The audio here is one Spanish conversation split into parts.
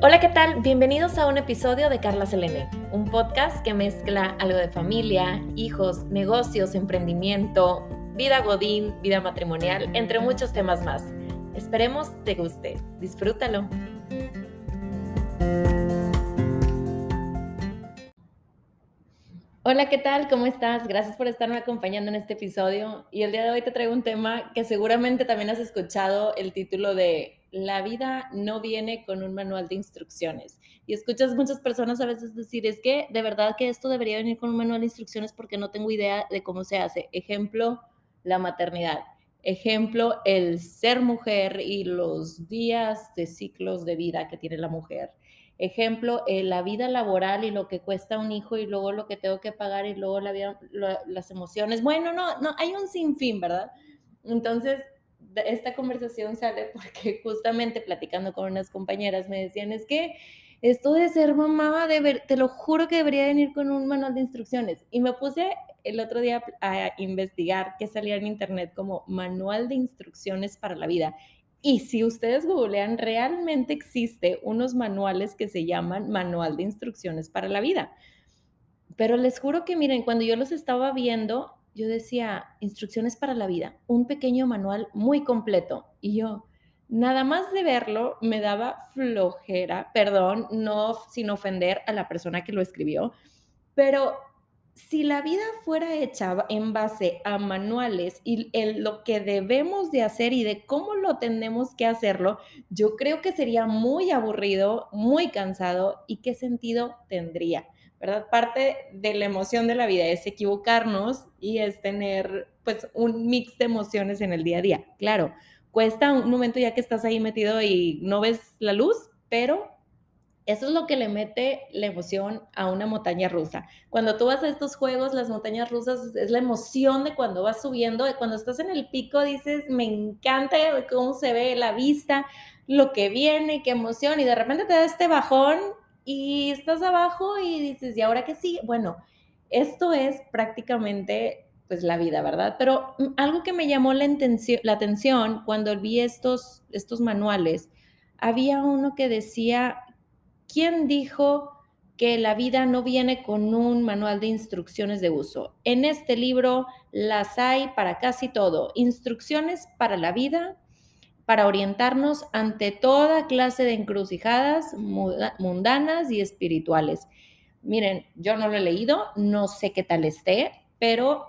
Hola, ¿qué tal? Bienvenidos a un episodio de Carla Selene, un podcast que mezcla algo de familia, hijos, negocios, emprendimiento, vida godín, vida matrimonial, entre muchos temas más. Esperemos te guste. Disfrútalo. Hola, ¿qué tal? ¿Cómo estás? Gracias por estarme acompañando en este episodio. Y el día de hoy te traigo un tema que seguramente también has escuchado el título de la vida no viene con un manual de instrucciones. Y escuchas muchas personas a veces decir, es que de verdad que esto debería venir con un manual de instrucciones porque no tengo idea de cómo se hace. Ejemplo, la maternidad. Ejemplo, el ser mujer y los días de ciclos de vida que tiene la mujer. Ejemplo, eh, la vida laboral y lo que cuesta un hijo y luego lo que tengo que pagar y luego la vida, las emociones. Bueno, no, no, hay un sinfín, ¿verdad? Entonces, esta conversación sale porque justamente platicando con unas compañeras me decían, es que esto de ser mamá, de te lo juro que debería venir con un manual de instrucciones. Y me puse el otro día a investigar qué salía en internet como manual de instrucciones para la vida. Y si ustedes googlean, realmente existe unos manuales que se llaman manual de instrucciones para la vida. Pero les juro que miren, cuando yo los estaba viendo, yo decía, instrucciones para la vida, un pequeño manual muy completo. Y yo, nada más de verlo, me daba flojera, perdón, no sin ofender a la persona que lo escribió, pero si la vida fuera hecha en base a manuales y en lo que debemos de hacer y de cómo lo tenemos que hacerlo, yo creo que sería muy aburrido, muy cansado y qué sentido tendría. ¿Verdad? Parte de la emoción de la vida es equivocarnos y es tener pues un mix de emociones en el día a día. Claro, cuesta un momento ya que estás ahí metido y no ves la luz, pero eso es lo que le mete la emoción a una montaña rusa. Cuando tú vas a estos juegos, las montañas rusas es la emoción de cuando vas subiendo, de cuando estás en el pico dices, me encanta cómo se ve la vista, lo que viene, qué emoción, y de repente te da este bajón y estás abajo y dices, ¿y ahora qué sí? Bueno, esto es prácticamente pues la vida, ¿verdad? Pero mm, algo que me llamó la, la atención cuando vi estos, estos manuales, había uno que decía, ¿quién dijo que la vida no viene con un manual de instrucciones de uso? En este libro las hay para casi todo, instrucciones para la vida, para orientarnos ante toda clase de encrucijadas mundanas y espirituales. Miren, yo no lo he leído, no sé qué tal esté, pero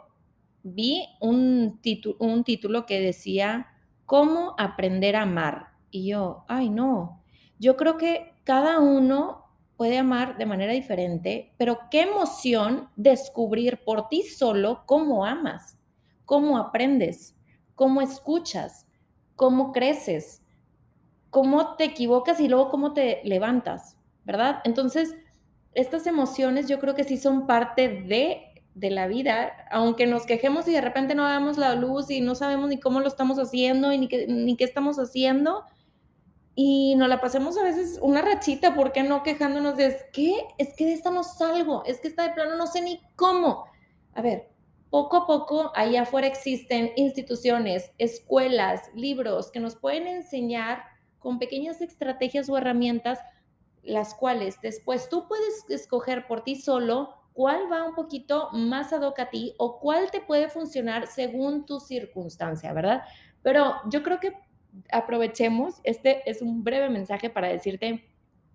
vi un, título que decía, ¿Cómo aprender a amar? Y yo, ay no, yo creo que cada uno puede amar de manera diferente, pero qué emoción descubrir por ti solo cómo amas, cómo aprendes, cómo escuchas, cómo creces, cómo te equivocas y luego cómo te levantas, ¿verdad? Entonces, estas emociones yo creo que sí son parte de, la vida, aunque nos quejemos y de repente no damos la luz y no sabemos ni cómo lo estamos haciendo y ni qué, ni qué estamos haciendo. Y nos la pasemos a veces una rachita, ¿por qué no quejándonos de, es que, es que de esta no salgo, es que esta de plano no sé ni cómo? A ver, poco a poco allá afuera existen instituciones, escuelas, libros que nos pueden enseñar con pequeñas estrategias o herramientas, las cuales después tú puedes escoger por ti solo cuál va un poquito más ad hoc a ti o cuál te puede funcionar según tu circunstancia, ¿verdad? Pero yo creo que aprovechemos, este es un breve mensaje para decirte,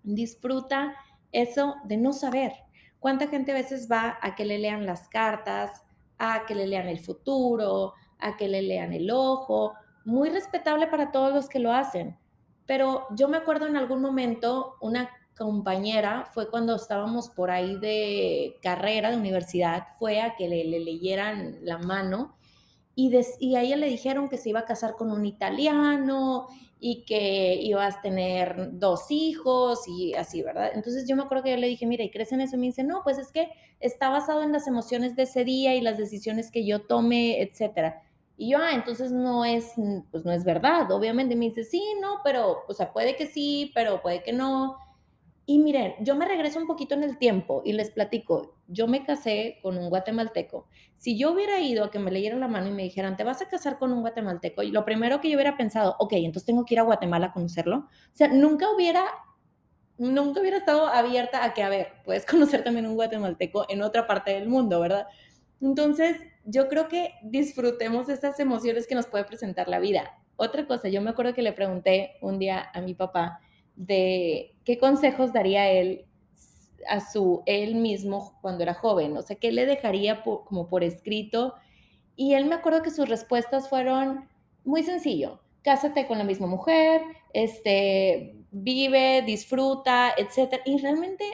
disfruta eso de no saber. ¿Cuánta gente a veces va a que le lean las cartas, a que le lean el futuro, a que le lean el ojo, muy respetable para todos los que lo hacen. Pero yo me acuerdo en algún momento, una compañera fue cuando estábamos por ahí de carrera, de universidad, fue a que le, leyeran la mano y, y a ella le dijeron que se iba a casar con un italiano y que ibas a tener dos hijos y así, ¿verdad? Entonces yo me acuerdo que yo le dije, mira, ¿y crees en eso? Y me dice, no, pues es que está basado en las emociones de ese día y las decisiones que yo tome, etcétera. Y yo, ah, entonces no es, pues no es verdad, obviamente. me dice, sí, no, pero, o sea, puede que sí, pero puede que no. Y miren, yo me regreso un poquito en el tiempo y les platico, yo me casé con un guatemalteco. Si yo hubiera ido a que me leyeran la mano y me dijeran, te vas a casar con un guatemalteco, y lo primero que yo hubiera pensado, ok, entonces tengo que ir a Guatemala a conocerlo. O sea, nunca hubiera nunca hubiera estado abierta a que, a ver, puedes conocer también un guatemalteco en otra parte del mundo, ¿verdad? Entonces, yo creo que disfrutemos esas emociones que nos puede presentar la vida. Otra cosa, yo me acuerdo que le pregunté un día a mi papá de qué consejos daría él a su él mismo cuando era joven, o sea, qué le dejaría como por escrito. Y él me acuerdo que sus respuestas fueron muy sencillo, cásate con la misma mujer, este, vive, disfruta, etcétera. Y realmente,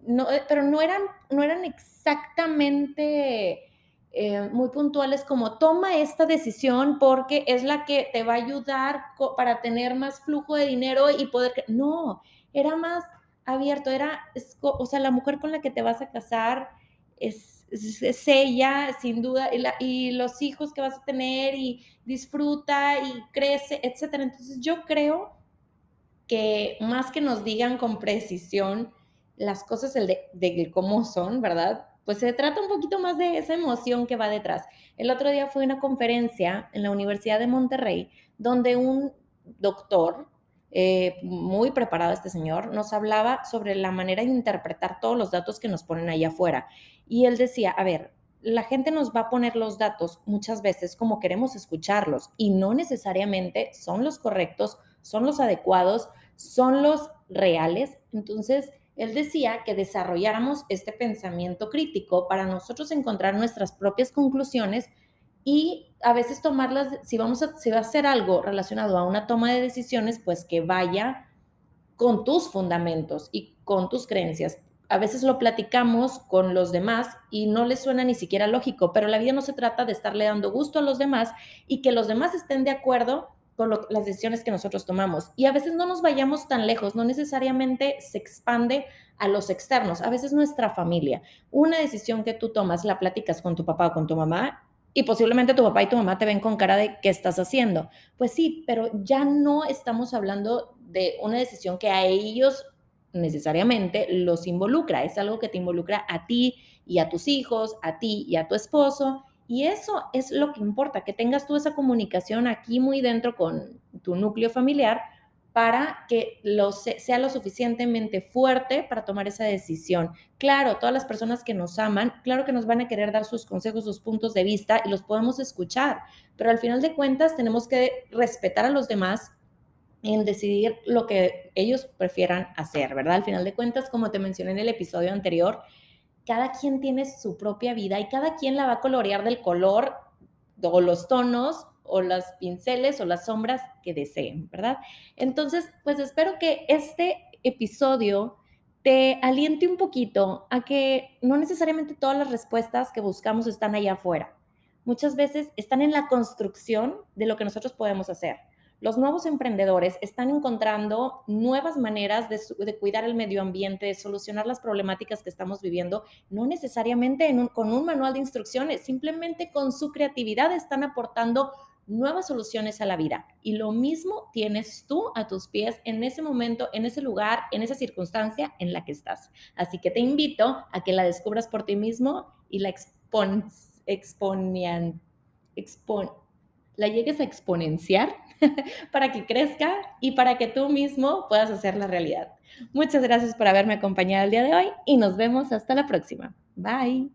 no, eh, pero no eran, no eran exactamente eh, muy puntuales como toma esta decisión porque es la que te va a ayudar para tener más flujo de dinero y poder... No, era más abierto, era, o sea, la mujer con la que te vas a casar es, es, ella, sin duda, y, los hijos que vas a tener y disfruta y crece, etcétera. Entonces yo creo que más que nos digan con precisión las cosas de, de cómo son, ¿verdad? Pues se trata un poquito más de esa emoción que va detrás. El otro día fue una conferencia en la Universidad de Monterrey donde un doctor, eh, muy preparado este señor, nos hablaba sobre la manera de interpretar todos los datos que nos ponen ahí afuera. Y él decía, a ver, la gente nos va a poner los datos muchas veces como queremos escucharlos y no necesariamente son los correctos, son los adecuados, son los reales. Entonces, él decía que desarrolláramos este pensamiento crítico para nosotros encontrar nuestras propias conclusiones y a veces tomarlas, si vamos a, va a hacer algo relacionado a una toma de decisiones, pues que vaya con tus fundamentos y con tus creencias. A veces lo platicamos con los demás y no les suena ni siquiera lógico, pero la vida no se trata de estarle dando gusto a los demás y que los demás estén de acuerdo con las decisiones que nosotros tomamos. Y a veces no nos vayamos tan lejos, no necesariamente se expande a los externos, a veces nuestra familia. Una decisión que tú tomas, la platicas con tu papá o con tu mamá y posiblemente tu papá y tu mamá te ven con cara de qué estás haciendo. Pues sí, pero ya no estamos hablando de una decisión que a ellos necesariamente los involucra, es algo que te involucra a ti y a tus hijos, a ti y a tu esposo y eso es lo que importa, que tengas tú esa comunicación aquí muy dentro con tu núcleo familiar para que lo sea lo suficientemente fuerte para tomar esa decisión. Claro, todas las personas que nos aman, claro que nos van a querer dar sus consejos, sus puntos de vista y los podemos escuchar, pero al final de cuentas tenemos que respetar a los demás en decidir lo que ellos prefieran hacer, ¿verdad? Al final de cuentas, como te mencioné en el episodio anterior, cada quien tiene su propia vida y cada quien la va a colorear del color o los tonos o las pinceles o las sombras que deseen, ¿verdad? Entonces, pues espero que este episodio te aliente un poquito a que no necesariamente todas las respuestas que buscamos están allá afuera. Muchas veces están en la construcción de lo que nosotros podemos hacer. Los nuevos emprendedores están encontrando nuevas maneras de, cuidar el medio ambiente, de solucionar las problemáticas que estamos viviendo, no necesariamente con un manual de instrucciones, simplemente con su creatividad están aportando nuevas soluciones a la vida. Y lo mismo tienes tú a tus pies en ese momento, en ese lugar, en esa circunstancia en la que estás. Así que te invito a que la descubras por ti mismo y la expon, exponian, expon, la llegues a exponenciar para que crezca y para que tú mismo puedas hacer la realidad. Muchas gracias por haberme acompañado el día de hoy y nos vemos hasta la próxima. Bye.